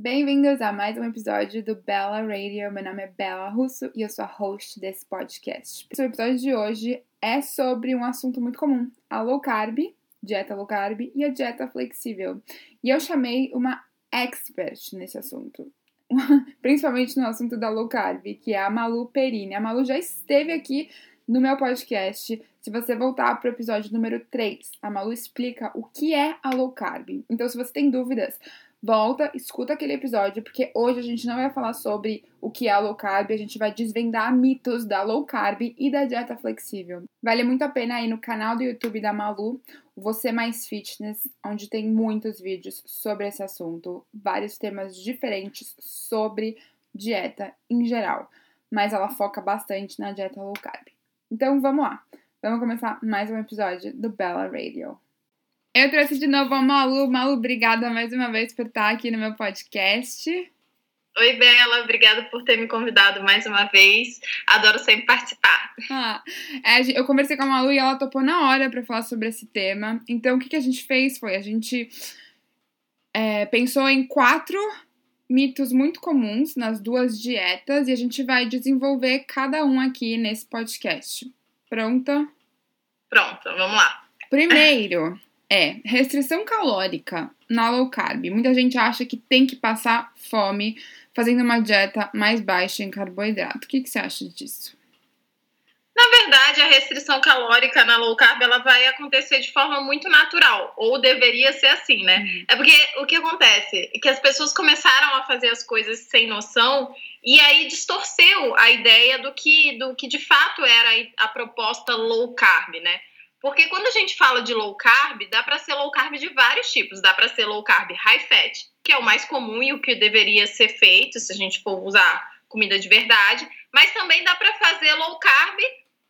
Bem-vindos a mais um episódio do Bella Radio. Meu nome é Bella Russo e eu sou a host desse podcast. O episódio de hoje é sobre um assunto muito comum: a low carb, dieta low carb e a dieta flexível. E eu chamei uma expert nesse assunto. Principalmente no assunto da low carb, que é a Malu Perini. A Malu já esteve aqui no meu podcast. Se você voltar para o episódio número 3, a Malu explica o que é a low carb. Então, se você tem dúvidas, volta, escuta aquele episódio, porque hoje a gente não vai falar sobre o que é a low carb, a gente vai desvendar mitos da low carb e da dieta flexível. Vale muito a pena ir no canal do YouTube da Malu, Você Mais Fitness, onde tem muitos vídeos sobre esse assunto, vários temas diferentes sobre dieta em geral, mas ela foca bastante na dieta low carb. Então vamos lá. Vamos começar mais um episódio do Bella Radio. Eu trouxe de novo a Malu. Malu, obrigada mais uma vez por estar aqui no meu podcast. Oi, Bela, obrigada por ter me convidado mais uma vez. Adoro sempre participar. Ah, é, eu conversei com a Malu e ela topou na hora para falar sobre esse tema. Então, o que, que a gente fez foi: a gente é, pensou em quatro mitos muito comuns nas duas dietas e a gente vai desenvolver cada um aqui nesse podcast. Pronta? Pronta, vamos lá. Primeiro é restrição calórica na low carb. Muita gente acha que tem que passar fome fazendo uma dieta mais baixa em carboidrato. O que, que você acha disso? Na verdade, a restrição calórica na low carb ela vai acontecer de forma muito natural, ou deveria ser assim, né? Uhum. É porque o que acontece é que as pessoas começaram a fazer as coisas sem noção e aí distorceu a ideia do que, do que de fato era a proposta low carb, né? Porque quando a gente fala de low carb, dá para ser low carb de vários tipos. Dá para ser low carb high fat, que é o mais comum e o que deveria ser feito se a gente for usar comida de verdade. Mas também dá para fazer low carb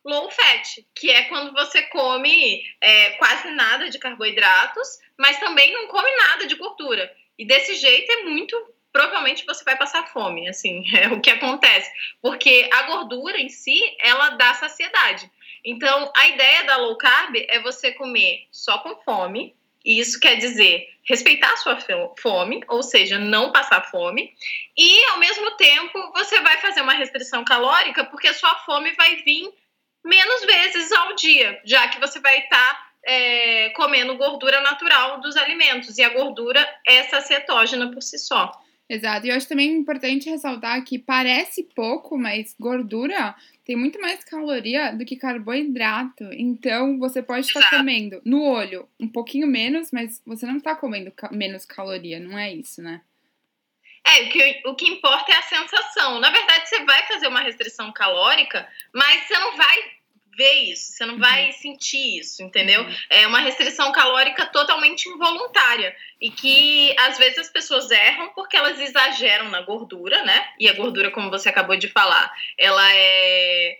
low fat, que é quando você come é, quase nada de carboidratos, mas também não come nada de gordura. E desse jeito é muito provavelmente você vai passar fome, assim, é o que acontece, porque a gordura em si, ela dá saciedade. Então, a ideia da low carb é você comer só com fome, e isso quer dizer respeitar a sua fome, ou seja, não passar fome, e ao mesmo tempo você vai fazer uma restrição calórica, porque a sua fome vai vir menos vezes ao dia, já que você vai estar tá, é, comendo gordura natural dos alimentos, e a gordura é cetogênica por si só. Exato, e eu acho também importante ressaltar que parece pouco, mas gordura tem muito mais caloria do que carboidrato. Então você pode estar comendo no olho um pouquinho menos, mas você não está comendo ca menos caloria, não é isso, né? É, o que, o que importa é a sensação. Na verdade, você vai fazer uma restrição calórica, mas você não vai ver isso, você não uhum. vai sentir isso, entendeu? Uhum. É uma restrição calórica totalmente involuntária e que às vezes as pessoas erram porque elas exageram na gordura, né? E a gordura, como você acabou de falar, ela é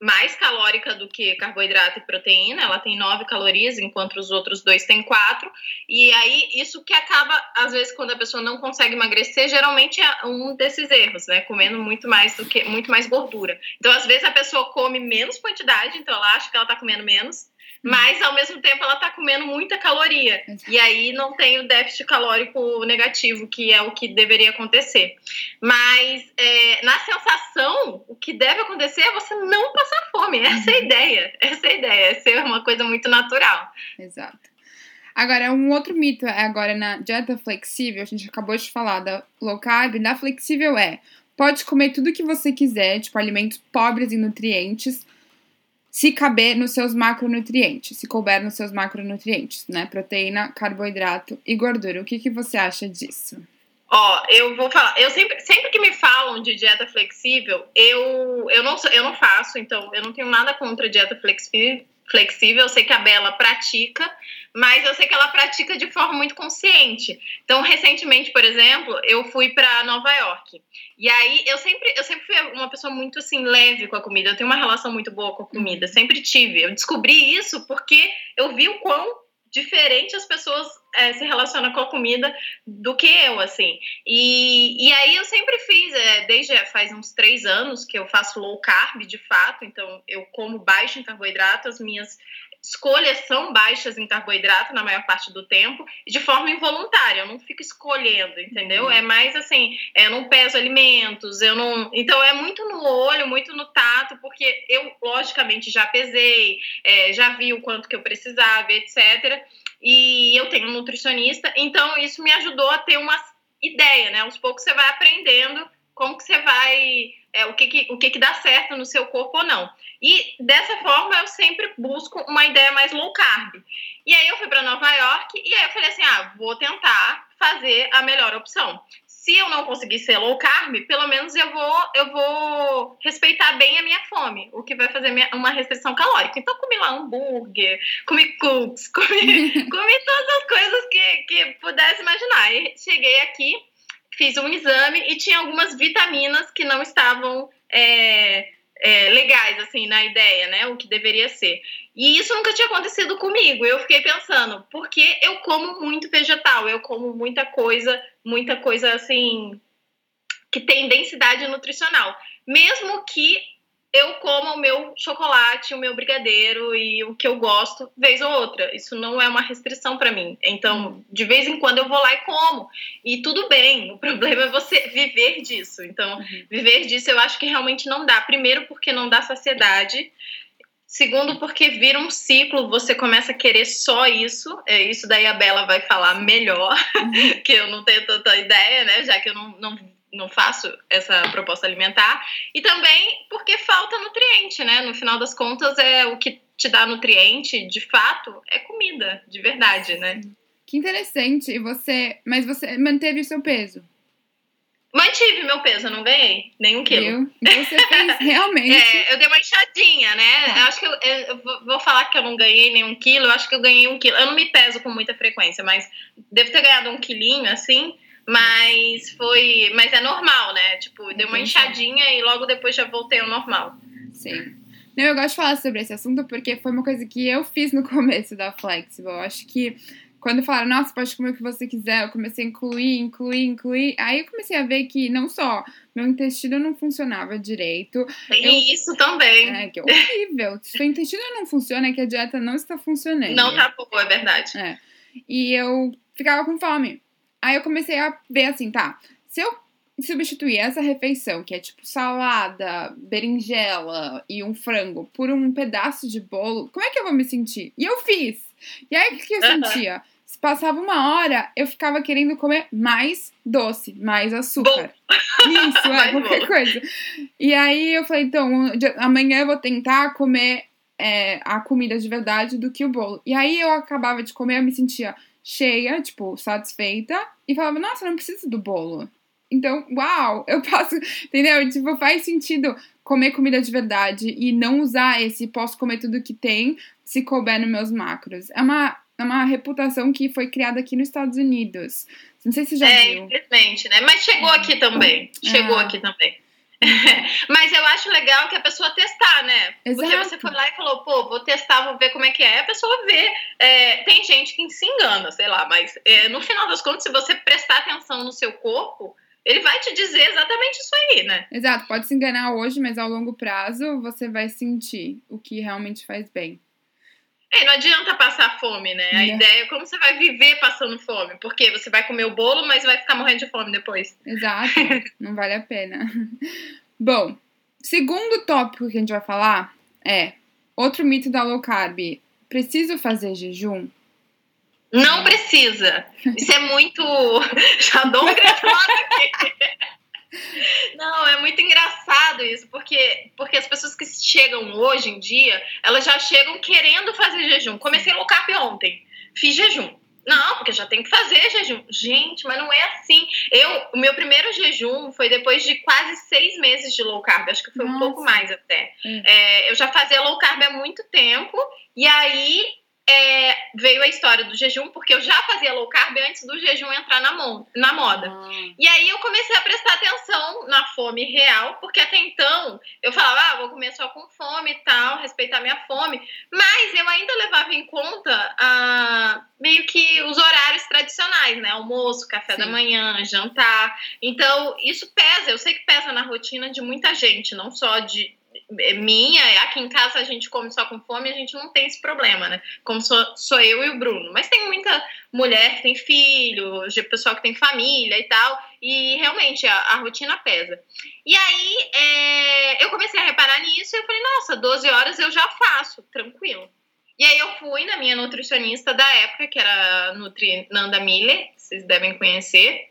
mais calórica do que carboidrato e proteína, ela tem 9 calorias, enquanto os outros dois têm 4. E aí, isso que acaba, às vezes, quando a pessoa não consegue emagrecer, geralmente é um desses erros, né? Comendo muito mais do que muito mais gordura. Então, às vezes, a pessoa come menos quantidade, então ela acha que ela tá comendo menos, mas ao mesmo tempo ela tá comendo muita caloria. E aí não tem o déficit calórico negativo, que é o que deveria acontecer. Mas é, na sensação, o que deve acontecer é você não passar fome. Essa é a uhum. ideia. Essa é a ideia. É ser uma coisa muito natural. Exato. Agora, um outro mito é agora na dieta flexível, a gente acabou de falar da low carb, da flexível é pode comer tudo que você quiser, tipo alimentos pobres em nutrientes, se caber nos seus macronutrientes, se couber nos seus macronutrientes, né? Proteína, carboidrato e gordura. O que, que você acha disso? Ó, eu vou falar, eu sempre, sempre que me falam de dieta flexível, eu, eu, não, eu não faço, então eu não tenho nada contra dieta flexível, flexível. Eu sei que a Bela pratica, mas eu sei que ela pratica de forma muito consciente. Então, recentemente, por exemplo, eu fui para Nova York. E aí eu sempre, eu sempre fui uma pessoa muito assim leve com a comida. Eu tenho uma relação muito boa com a comida, sempre tive. Eu descobri isso porque eu vi o quão diferente as pessoas é, se relacionam com a comida do que eu, assim. E, e aí eu sempre fiz, é, desde faz uns três anos que eu faço low carb, de fato, então eu como baixo em carboidrato, as minhas escolhas são baixas em carboidrato na maior parte do tempo, e de forma involuntária, eu não fico escolhendo, entendeu? Uhum. É mais assim, eu não peso alimentos, eu não. Então é muito no olho, muito no tato, porque eu, logicamente, já pesei, é, já vi o quanto que eu precisava, etc. E eu tenho um nutricionista, então isso me ajudou a ter uma ideia, né? Aos poucos você vai aprendendo como que você vai, é, o, que, que, o que, que dá certo no seu corpo ou não. E dessa forma eu sempre busco uma ideia mais low carb. E aí eu fui para Nova York e aí eu falei assim: ah, vou tentar fazer a melhor opção. Se eu não conseguir ser low carb, pelo menos eu vou, eu vou respeitar bem a minha fome, o que vai fazer minha, uma restrição calórica. Então, comi lá hambúrguer, comi cookies, comi, comi todas as coisas que, que pudesse imaginar. E cheguei aqui, fiz um exame e tinha algumas vitaminas que não estavam é, é, legais, assim, na ideia, né? O que deveria ser. E isso nunca tinha acontecido comigo. Eu fiquei pensando, porque eu como muito vegetal, eu como muita coisa, muita coisa assim, que tem densidade nutricional. Mesmo que eu como o meu chocolate, o meu brigadeiro e o que eu gosto, vez ou outra. Isso não é uma restrição para mim. Então, de vez em quando eu vou lá e como. E tudo bem. O problema é você viver disso. Então, uhum. viver disso eu acho que realmente não dá. Primeiro, porque não dá saciedade. Segundo, porque vira um ciclo, você começa a querer só isso. É isso daí a Bela vai falar melhor, uhum. que eu não tenho tanta ideia, né? Já que eu não, não não faço essa proposta alimentar. E também porque falta nutriente, né? No final das contas, é o que te dá nutriente, de fato, é comida, de verdade, né? Que interessante. E você, mas você manteve o seu peso? Mantive meu peso, não ganhei nenhum quilo. Viu? Então você fez realmente. é, eu dei uma inchadinha, né? Eu acho que eu, eu, vou falar que eu não ganhei nenhum quilo, eu acho que eu ganhei um quilo. Eu não me peso com muita frequência, mas devo ter ganhado um quilinho assim. Mas foi. Mas é normal, né? Tipo, deu uma inchadinha e logo depois já voltei ao normal. Sim. Não, eu gosto de falar sobre esse assunto porque foi uma coisa que eu fiz no começo da Flexible. Eu acho que quando falaram, nossa, pode comer o que você quiser, eu comecei a incluir, incluir, incluir. Aí eu comecei a ver que não só meu intestino não funcionava direito. Tem eu... isso também. É, que é horrível. Se seu intestino não funciona, é que a dieta não está funcionando. Não tá boa, é verdade. É. E eu ficava com fome. Aí eu comecei a ver assim, tá, se eu substituir essa refeição, que é tipo salada, berinjela e um frango, por um pedaço de bolo, como é que eu vou me sentir? E eu fiz. E aí o que eu uhum. sentia? Se passava uma hora, eu ficava querendo comer mais doce, mais açúcar. Isso, é, qualquer coisa. E aí eu falei, então, amanhã eu vou tentar comer é, a comida de verdade do que o bolo. E aí eu acabava de comer, eu me sentia cheia, tipo, satisfeita, e falava, nossa, não preciso do bolo. Então, uau, eu posso, entendeu? Tipo, faz sentido comer comida de verdade e não usar esse posso comer tudo que tem se couber nos meus macros. É uma, é uma reputação que foi criada aqui nos Estados Unidos. Não sei se já é, viu. infelizmente, né? Mas chegou aqui também. Chegou é. aqui também. Mas eu acho legal que a pessoa testar, né? Exato. Porque você foi lá e falou, pô, vou testar, vou ver como é que é. A pessoa vê. É, tem gente que se engana, sei lá, mas é, no final das contas, se você prestar atenção no seu corpo, ele vai te dizer exatamente isso aí, né? Exato, pode se enganar hoje, mas ao longo prazo você vai sentir o que realmente faz bem. É, não adianta passar fome, né? A é. ideia é como você vai viver passando fome. Porque você vai comer o bolo, mas vai ficar morrendo de fome depois. Exato, não vale a pena. Bom, segundo tópico que a gente vai falar é outro mito da low carb. Preciso fazer jejum? Não precisa. Isso é muito. Já dou um gravado aqui. Não, é muito engraçado isso, porque, porque as pessoas que chegam hoje em dia, elas já chegam querendo fazer jejum. Comecei low carb ontem, fiz jejum. Não, porque já tem que fazer jejum. Gente, mas não é assim. Eu, o meu primeiro jejum foi depois de quase seis meses de low carb. Acho que foi Nossa. um pouco mais até. Hum. É, eu já fazia low carb há muito tempo. E aí é, veio a história do jejum, porque eu já fazia low carb antes do jejum entrar na, na moda. Ah. E aí eu comecei a prestar atenção na fome real, porque até então eu falava, ah, vou comer só com fome e tal, respeitar minha fome. Mas eu ainda levava em conta ah, meio que os horários tradicionais, né? Almoço, café Sim. da manhã, jantar. Então, isso pesa, eu sei que pesa na rotina de muita gente, não só de minha, aqui em casa a gente come só com fome, a gente não tem esse problema, né? Como sou, sou eu e o Bruno. Mas tem muita mulher que tem filho, pessoal que tem família e tal, e realmente a, a rotina pesa. E aí é, eu comecei a reparar nisso e eu falei, nossa, 12 horas eu já faço, tranquilo. E aí eu fui na minha nutricionista da época, que era a Nutri Nanda Miller, vocês devem conhecer.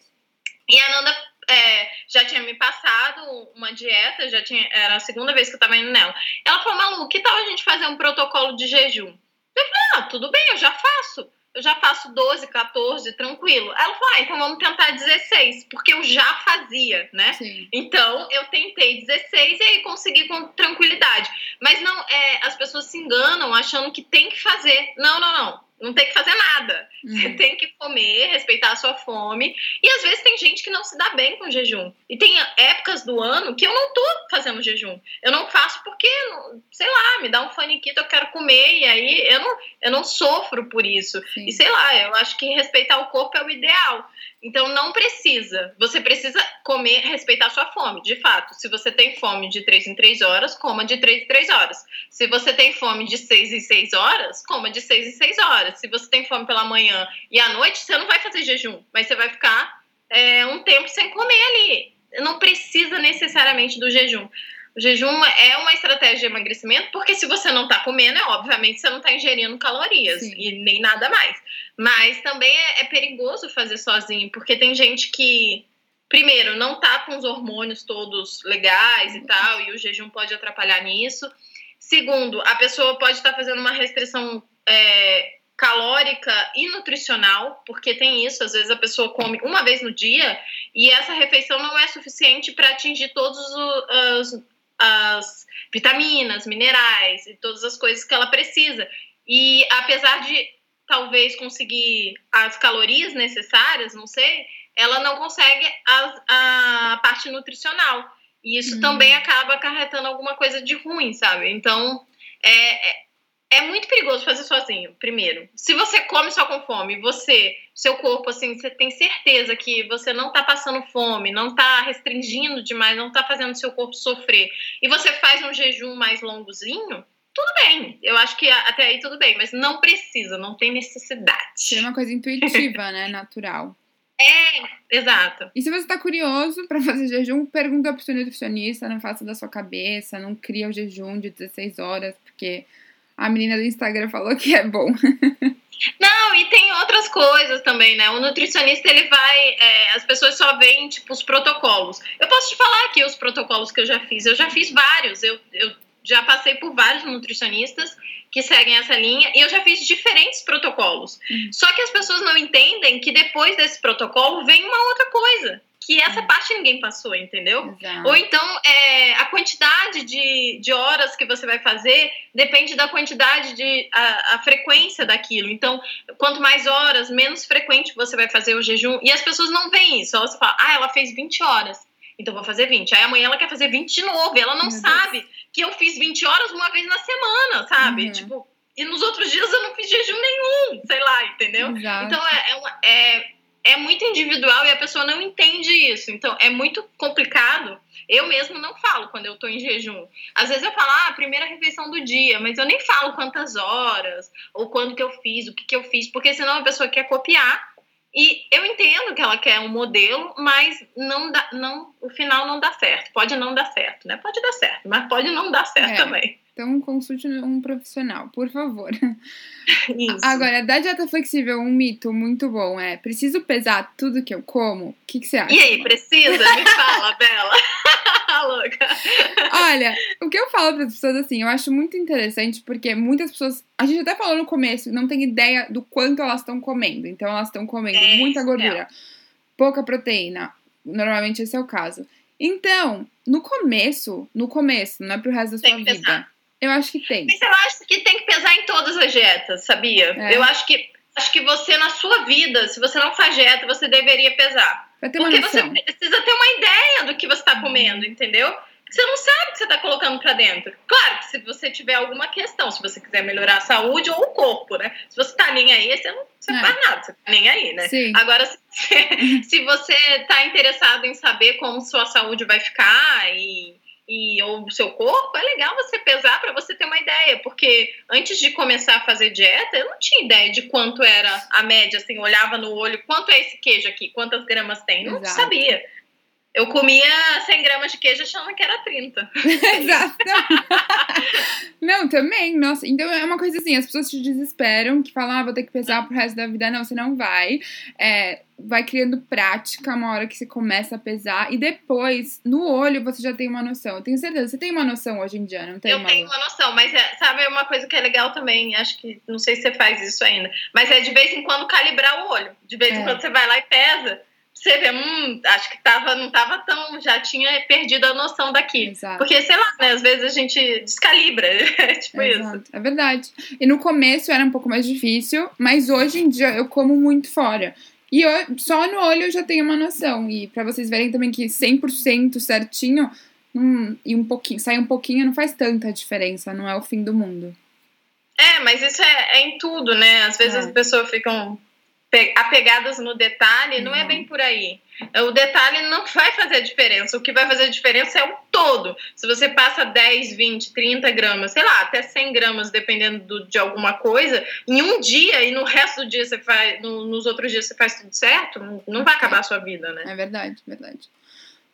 E a Nanda é, já tinha me passado uma dieta, já tinha, era a segunda vez que eu tava indo nela. Ela falou, Malu, que tal a gente fazer um protocolo de jejum? Eu falei, ah, tudo bem, eu já faço. Eu já faço 12, 14, tranquilo. Ela falou, ah, então vamos tentar 16, porque eu já fazia, né? Sim. Então eu tentei 16 e aí consegui com tranquilidade. Mas não, é, as pessoas se enganam achando que tem que fazer. Não, não, não não tem que fazer nada. Uhum. Você tem que comer, respeitar a sua fome. E às vezes tem gente que não se dá bem com jejum. E tem épocas do ano que eu não tô fazendo jejum. Eu não faço porque, sei lá, me dá um faniquito, eu quero comer. E aí eu não, eu não sofro por isso. Sim. E sei lá, eu acho que respeitar o corpo é o ideal. Então não precisa. Você precisa comer, respeitar a sua fome. De fato, se você tem fome de 3 em 3 horas, coma de 3 em 3 horas. Se você tem fome de 6 em 6 horas, coma de 6 em 6 horas. Se você tem fome pela manhã e à noite, você não vai fazer jejum, mas você vai ficar é, um tempo sem comer ali. Não precisa necessariamente do jejum. O jejum é uma estratégia de emagrecimento, porque se você não está comendo, é obviamente você não está ingerindo calorias Sim. e nem nada mais. Mas também é, é, perigoso fazer sozinho, porque tem gente que, primeiro, não está com os hormônios todos legais e tal, e o jejum pode atrapalhar nisso. Segundo, a pessoa pode estar tá fazendo uma restrição é, calórica e nutricional, porque tem isso, às vezes a pessoa come uma vez no dia e essa refeição não é suficiente para atingir todos os, as vitaminas, minerais e todas as coisas que ela precisa. E apesar de talvez conseguir as calorias necessárias, não sei, ela não consegue a, a parte nutricional. E isso hum. também acaba acarretando alguma coisa de ruim, sabe? Então, é, é é muito perigoso fazer sozinho, primeiro. Se você come só com fome, você, seu corpo, assim, você tem certeza que você não tá passando fome, não tá restringindo demais, não tá fazendo seu corpo sofrer, e você faz um jejum mais longozinho, tudo bem. Eu acho que até aí tudo bem, mas não precisa, não tem necessidade. É uma coisa intuitiva, né? Natural. É, exato. E se você tá curioso para fazer jejum, pergunta pro seu nutricionista, não faça da sua cabeça, não cria o jejum de 16 horas, porque a menina do Instagram falou que é bom. Não, e tem outras coisas também, né? O nutricionista, ele vai. É, as pessoas só veem, tipo, os protocolos. Eu posso te falar aqui os protocolos que eu já fiz. Eu já fiz vários. Eu, eu já passei por vários nutricionistas que seguem essa linha e eu já fiz diferentes protocolos. Uhum. Só que as pessoas não entendem que depois desse protocolo vem uma outra coisa que essa parte ninguém passou, entendeu? Exato. Ou então é, a quantidade de, de horas que você vai fazer depende da quantidade de a, a, frequência daquilo. Então, quanto mais horas, menos frequente você vai fazer o jejum. E as pessoas não veem isso. Elas falam, ah, ela fez 20 horas. Então vou fazer 20. Aí amanhã ela quer fazer 20 de novo. E ela não Meu sabe Deus. que eu fiz 20 horas uma vez na semana, sabe? Uhum. Tipo, e nos outros dias eu não fiz jejum nenhum, sei lá, entendeu? Exato. Então é, é, uma, é é muito individual e a pessoa não entende isso. Então, é muito complicado. Eu mesmo não falo quando eu tô em jejum. Às vezes eu falo, ah, primeira refeição do dia, mas eu nem falo quantas horas, ou quando que eu fiz, o que que eu fiz, porque senão a pessoa quer copiar. E eu entendo que ela quer um modelo, mas não dá, não, o final não dá certo. Pode não dar certo, né? Pode dar certo, mas pode não dar certo é. também. Então consulte um profissional, por favor. Isso. Agora, da dieta flexível, um mito muito bom é: preciso pesar tudo que eu como? O que, que você acha? E aí, precisa? Me fala, Bela. Louca. Olha, o que eu falo para as pessoas assim, eu acho muito interessante porque muitas pessoas, a gente até falou no começo, não tem ideia do quanto elas estão comendo. Então, elas estão comendo é, muita gordura, é. pouca proteína. Normalmente esse é o caso. Então, no começo, no começo, não é pro resto da sua vida. Pesar eu acho que tem. Mas eu acho que tem que pesar em todas as dietas, sabia? É. Eu acho que acho que você na sua vida, se você não faz dieta, você deveria pesar. Porque você precisa ter uma ideia do que você está comendo, entendeu? Você não sabe o que você está colocando para dentro. Claro que se você tiver alguma questão, se você quiser melhorar a saúde ou o corpo, né? Se você tá nem aí, você não, você é. faz nada, você tá nem aí, né? Sim. Agora, se você, se você tá interessado em saber como sua saúde vai ficar e e ou o seu corpo, é legal você pesar para você ter uma ideia, porque antes de começar a fazer dieta, eu não tinha ideia de quanto era a média, assim, olhava no olho, quanto é esse queijo aqui, quantas gramas tem, não Exato. sabia. Eu comia 100 gramas de queijo achando que era 30. Exato. não, também, nossa. Então é uma coisa assim, as pessoas te desesperam, que falam, ah, vou ter que pesar pro resto da vida. Não, você não vai. É, vai criando prática uma hora que você começa a pesar. E depois, no olho, você já tem uma noção. Eu tenho certeza, você tem uma noção hoje em dia, não tem? Eu tenho uma noção, mas é, sabe uma coisa que é legal também, acho que, não sei se você faz isso ainda, mas é de vez em quando calibrar o olho. De vez em é. quando você vai lá e pesa você vê, hum, acho que tava, não tava tão. Já tinha perdido a noção daqui. Exato. Porque, sei lá, né? Às vezes a gente descalibra. É tipo Exato. isso. É verdade. E no começo era um pouco mais difícil, mas hoje em dia eu como muito fora. E eu, só no olho eu já tenho uma noção. E para vocês verem também que 100% certinho hum, e um pouquinho, sai um pouquinho não faz tanta diferença, não é o fim do mundo. É, mas isso é, é em tudo, né? Às vezes é. as pessoas ficam apegadas no detalhe, não é bem por aí. O detalhe não vai fazer a diferença. O que vai fazer a diferença é o todo. Se você passa 10, 20, 30 gramas, sei lá, até 100 gramas, dependendo do, de alguma coisa, em um dia e no resto do dia você faz, no, nos outros dias você faz tudo certo, não vai acabar a sua vida, né? É verdade, verdade.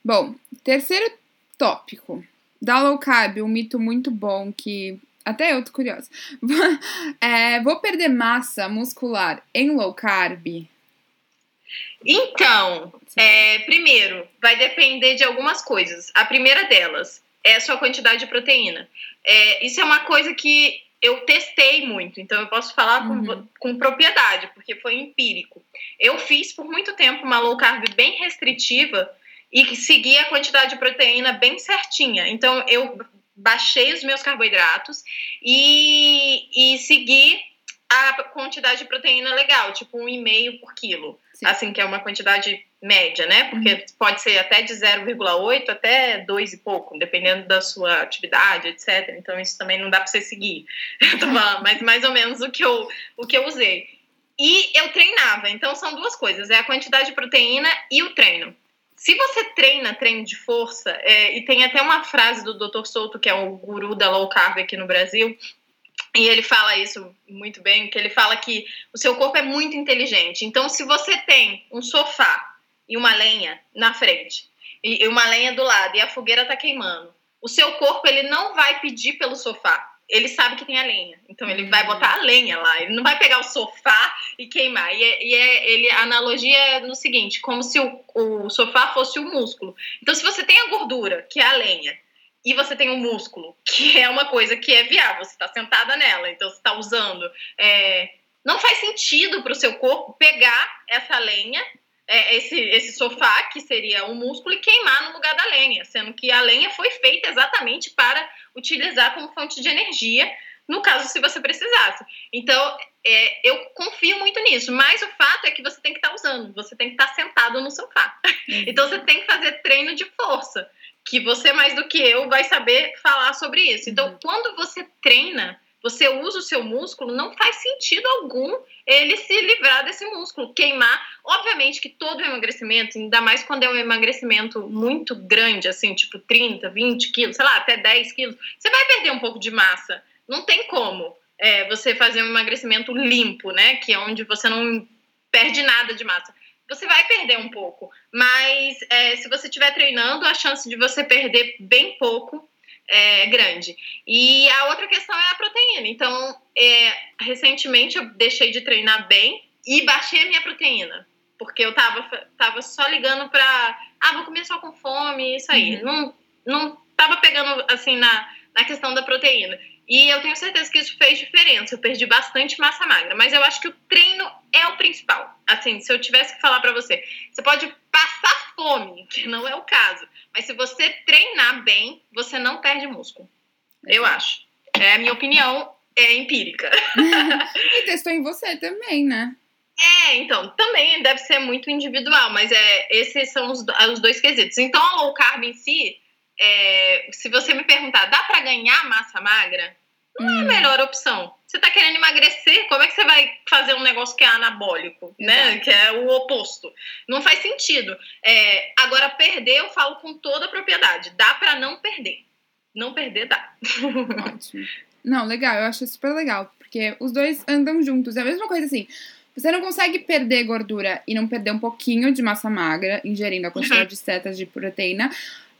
Bom, terceiro tópico. Da low carb, um mito muito bom que até eu tô curiosa. É, vou perder massa muscular em low carb? Então, é, primeiro, vai depender de algumas coisas. A primeira delas é a sua quantidade de proteína. É, isso é uma coisa que eu testei muito, então eu posso falar uhum. com, com propriedade, porque foi empírico. Eu fiz por muito tempo uma low carb bem restritiva e segui a quantidade de proteína bem certinha. Então, eu baixei os meus carboidratos e, e segui a quantidade de proteína legal, tipo um e meio por quilo. Sim. Assim, que é uma quantidade média, né? Porque uhum. pode ser até de 0,8 até 2 e pouco, dependendo da sua atividade, etc. Então, isso também não dá para você seguir. mas mais ou menos o que, eu, o que eu usei. E eu treinava. Então, são duas coisas: é a quantidade de proteína e o treino. Se você treina treino de força, é, e tem até uma frase do Dr. Souto, que é o guru da low carb aqui no Brasil, e ele fala isso muito bem, que ele fala que o seu corpo é muito inteligente. Então, se você tem um sofá e uma lenha na frente, e uma lenha do lado, e a fogueira está queimando, o seu corpo ele não vai pedir pelo sofá ele sabe que tem a lenha. Então ele vai botar a lenha lá. Ele não vai pegar o sofá e queimar. E, é, e é, ele, a analogia é no seguinte: como se o, o sofá fosse o músculo. Então, se você tem a gordura, que é a lenha, e você tem o músculo, que é uma coisa que é viável, você está sentada nela, então você está usando. É, não faz sentido para o seu corpo pegar essa lenha é, esse, esse sofá, que seria um músculo, e queimar no lugar da lenha, sendo que a lenha foi feita exatamente para utilizar como fonte de energia, no caso, se você precisasse. Então, é, eu confio muito nisso, mas o fato é que você tem que estar tá usando, você tem que estar tá sentado no sofá. Então, você tem que fazer treino de força, que você, mais do que eu, vai saber falar sobre isso. Então, uhum. quando você treina, você usa o seu músculo, não faz sentido algum ele se livrar desse músculo, queimar. Obviamente que todo emagrecimento, ainda mais quando é um emagrecimento muito grande, assim, tipo 30, 20 quilos, sei lá, até 10 quilos, você vai perder um pouco de massa. Não tem como é, você fazer um emagrecimento limpo, né? Que é onde você não perde nada de massa. Você vai perder um pouco, mas é, se você estiver treinando, a chance de você perder bem pouco é, grande. E a outra questão é a proteína. Então, é, recentemente eu deixei de treinar bem e baixei a minha proteína. Porque eu tava, tava só ligando pra. Ah, vou comer só com fome, isso aí. Uhum. Não, não tava pegando assim na, na questão da proteína. E eu tenho certeza que isso fez diferença. Eu perdi bastante massa magra. Mas eu acho que o treino é o principal. Assim, se eu tivesse que falar para você, você pode passar fome, que não é o caso. Mas se você treinar bem, você não perde músculo. Eu acho. É a minha opinião, é empírica. e testou em você também, né? É, então, também deve ser muito individual, mas é, esses são os, os dois quesitos. Então, a low carb em si, é, se você me perguntar, dá para ganhar massa magra? Não é a hum. melhor opção. Você tá querendo emagrecer, como é que você vai fazer um negócio que é anabólico, né? Exato. né? Que é o oposto. Não faz sentido. É, agora, perder, eu falo com toda a propriedade. Dá para não perder. Não perder, dá. Ótimo. Não, legal, eu acho super legal, porque os dois andam juntos. É a mesma coisa assim. Você não consegue perder gordura e não perder um pouquinho de massa magra, ingerindo a quantidade uhum. de setas de proteína,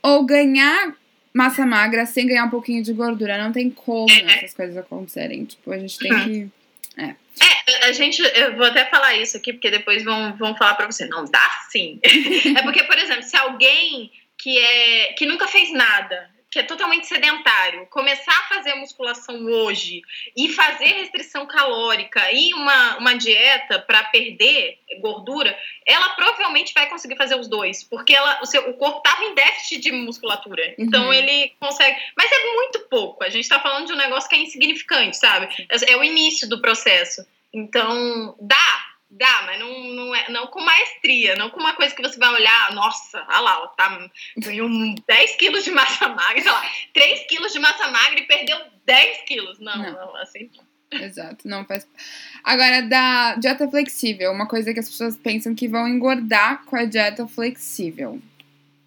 ou ganhar massa magra sem ganhar um pouquinho de gordura. Não tem como é. essas coisas acontecerem. Tipo, a gente tem que. É. é. a gente, eu vou até falar isso aqui, porque depois vão, vão falar pra você, não dá sim. é porque, por exemplo, se alguém que é que nunca fez nada, que é totalmente sedentário, começar a fazer musculação hoje e fazer restrição calórica e uma, uma dieta para perder gordura, ela provavelmente vai conseguir fazer os dois, porque ela, o, seu, o corpo estava em déficit de musculatura. Uhum. Então ele consegue. Mas é muito pouco. A gente está falando de um negócio que é insignificante, sabe? É, é o início do processo. Então, dá, Dá, mas não, não, é, não com maestria, não com uma coisa que você vai olhar, nossa, olha lá, tá, ganhou 10 quilos de massa magra, sei lá, 3 quilos de massa magra e perdeu 10 quilos. Não, não, não assim Exato, não faz. Agora, da dieta flexível, uma coisa que as pessoas pensam que vão engordar com a dieta flexível.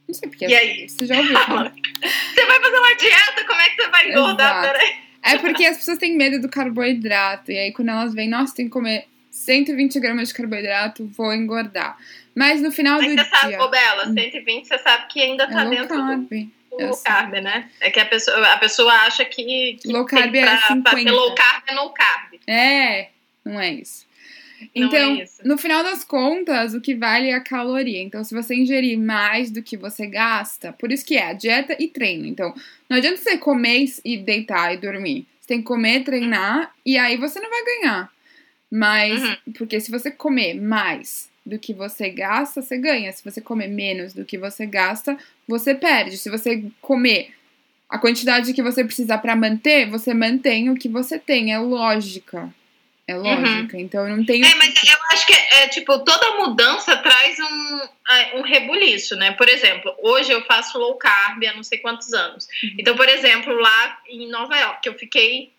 Não sei porque. E aí? Você já ouviu? você vai fazer uma dieta? Como é que você vai engordar? Peraí. É porque as pessoas têm medo do carboidrato. E aí, quando elas veem, nossa, tem que comer 120 gramas de carboidrato, vou engordar. Mas no final Mas do dia... você sabe, ô Bela, 120 você sabe que ainda tá é dentro carb. do low carb, né? É que a pessoa, a pessoa acha que, que low carb é pra, é 50. pra ter low carb é no carb. É, não é isso. Então, é isso. no final das contas, o que vale é a caloria. Então, se você ingerir mais do que você gasta, por isso que é a dieta e treino. Então, não adianta você comer e deitar e dormir. Você tem que comer, treinar, e aí você não vai ganhar. Mas, uhum. porque se você comer mais do que você gasta, você ganha. Se você comer menos do que você gasta, você perde. Se você comer a quantidade que você precisa para manter, você mantém o que você tem. É lógica. É uhum. lógica. Uhum. Então não tem. É, mas eu acho que é, tipo, toda mudança traz um, um rebuliço, né? Por exemplo, hoje eu faço low carb há não sei quantos anos. Uhum. Então, por exemplo, lá em Nova York, eu fiquei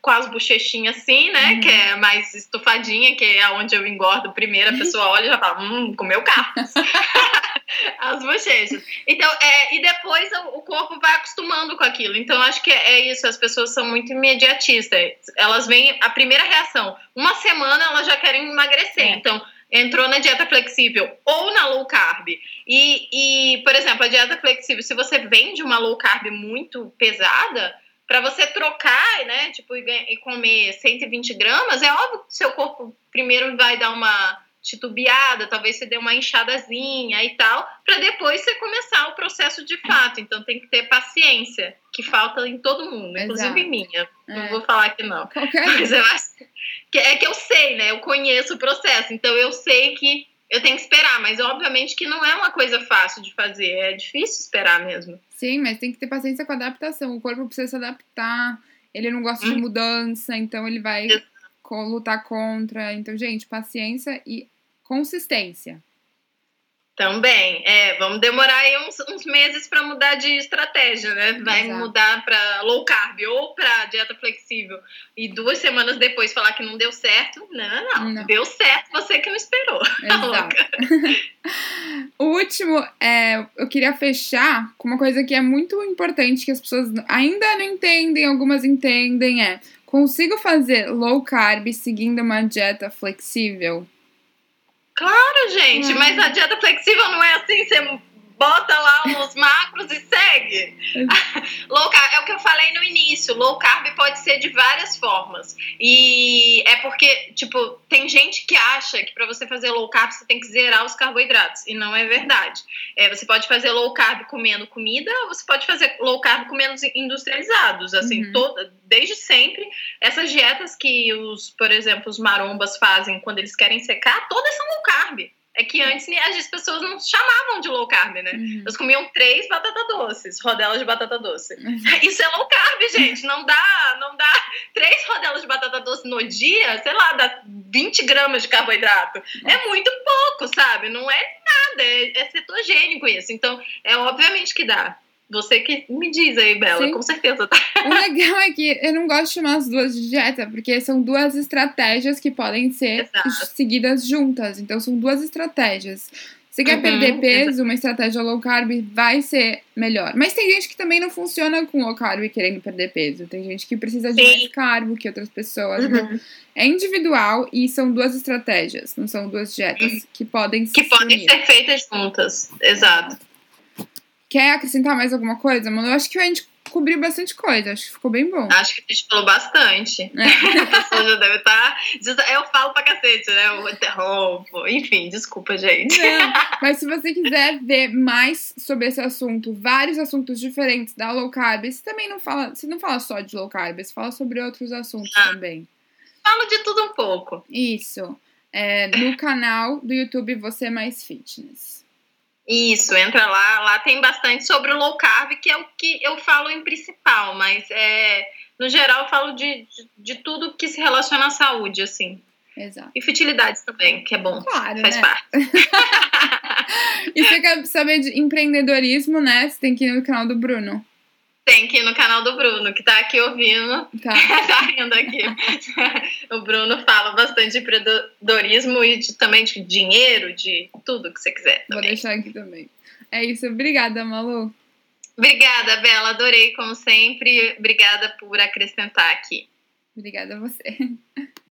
com as bochechinhas assim, né? Uhum. Que é mais estufadinha, que é onde eu engordo primeiro. A pessoa olha e já fala, hum, comeu carro. as bochechas. Então, é, e depois o corpo vai acostumando com aquilo. Então, acho que é, é isso. As pessoas são muito imediatistas. Elas vêm, a primeira reação, uma semana elas já querem emagrecer. É. Então, entrou na dieta flexível ou na low carb. E, e, por exemplo, a dieta flexível, se você vem de uma low carb muito pesada para você trocar, né, tipo, e comer 120 gramas, é óbvio que seu corpo primeiro vai dar uma titubeada, talvez você dê uma inchadazinha e tal, para depois você começar o processo de fato. Então tem que ter paciência, que falta em todo mundo, Exato. inclusive em minha. É. Não vou falar que não. Qualquer Mas eu acho que é que eu sei, né? Eu conheço o processo, então eu sei que eu tenho que esperar, mas obviamente que não é uma coisa fácil de fazer, é difícil esperar mesmo. Sim, mas tem que ter paciência com a adaptação. O corpo precisa se adaptar, ele não gosta hum. de uhum. mudança, então ele vai lutar contra. Então, gente, paciência e consistência. Também, é, vamos demorar aí uns, uns meses para mudar de estratégia, né? Vai Exato. mudar para low carb ou para dieta flexível e duas semanas depois falar que não deu certo. Não, não, não. Deu certo, você que não esperou. Exato. o último, é, eu queria fechar com uma coisa que é muito importante que as pessoas ainda não entendem, algumas entendem, é consigo fazer low carb seguindo uma dieta flexível? Claro, gente, hum. mas a dieta flexível não é assim, você bota lá uns macros e segue. low carb, é o que eu falei no início, low carb pode ser de várias formas. E é porque, tipo, tem gente que acha que para você fazer low carb você tem que zerar os carboidratos, e não é verdade. É, você pode fazer low carb comendo comida, ou você pode fazer low carb comendo industrializados, assim, uhum. toda, desde sempre. Essas dietas que os, por exemplo, os marombas fazem quando eles querem secar, todas são low carb. É que antes as pessoas não chamavam de low carb, né? Uhum. Elas comiam três batata doces, rodelas de batata doce. Uhum. Isso é low carb, gente. Não dá, não dá três rodelas de batata doce no dia, sei lá, dá 20 gramas de carboidrato. É muito pouco, sabe? Não é nada, é, é cetogênico isso. Então, é obviamente que dá. Você que me diz aí, Bela, Sim. com certeza. Tá? O legal é que eu não gosto de chamar as duas de dieta, porque são duas estratégias que podem ser Exato. seguidas juntas. Então, são duas estratégias. Você quer uhum, perder peso, uma estratégia low carb vai ser melhor. Mas tem gente que também não funciona com low carb querendo perder peso. Tem gente que precisa de Sim. mais carbo que outras pessoas. Uhum. Então, é individual e são duas estratégias, não são duas dietas uhum. que podem Que podem ser feitas juntas. Exato. Quer acrescentar mais alguma coisa, mano? Eu acho que a gente cobriu bastante coisa, acho que ficou bem bom. Acho que a gente falou bastante. É. a pessoa já deve estar. Tá, eu falo pra cacete, né? Eu interrompo. Enfim, desculpa, gente. Não, mas se você quiser ver mais sobre esse assunto, vários assuntos diferentes da low carb, você também não fala. Você não fala só de low carb, você fala sobre outros assuntos ah, também. Falo de tudo um pouco. Isso. É, no canal do YouTube Você Mais Fitness. Isso, entra lá. Lá tem bastante sobre o low carb, que é o que eu falo em principal, mas é, no geral eu falo de, de, de tudo que se relaciona à saúde, assim. Exato. E fertilidade também, que é bom. Claro, faz né? parte. e você quer saber de empreendedorismo, né? Você tem que ir no canal do Bruno tem que ir no canal do Bruno, que tá aqui ouvindo. Tá. tá rindo aqui. o Bruno fala bastante de empreendedorismo e de, também de dinheiro, de tudo que você quiser. Também. Vou deixar aqui também. É isso. Obrigada, Malu. Obrigada, Bela. Adorei, como sempre. Obrigada por acrescentar aqui. Obrigada a você.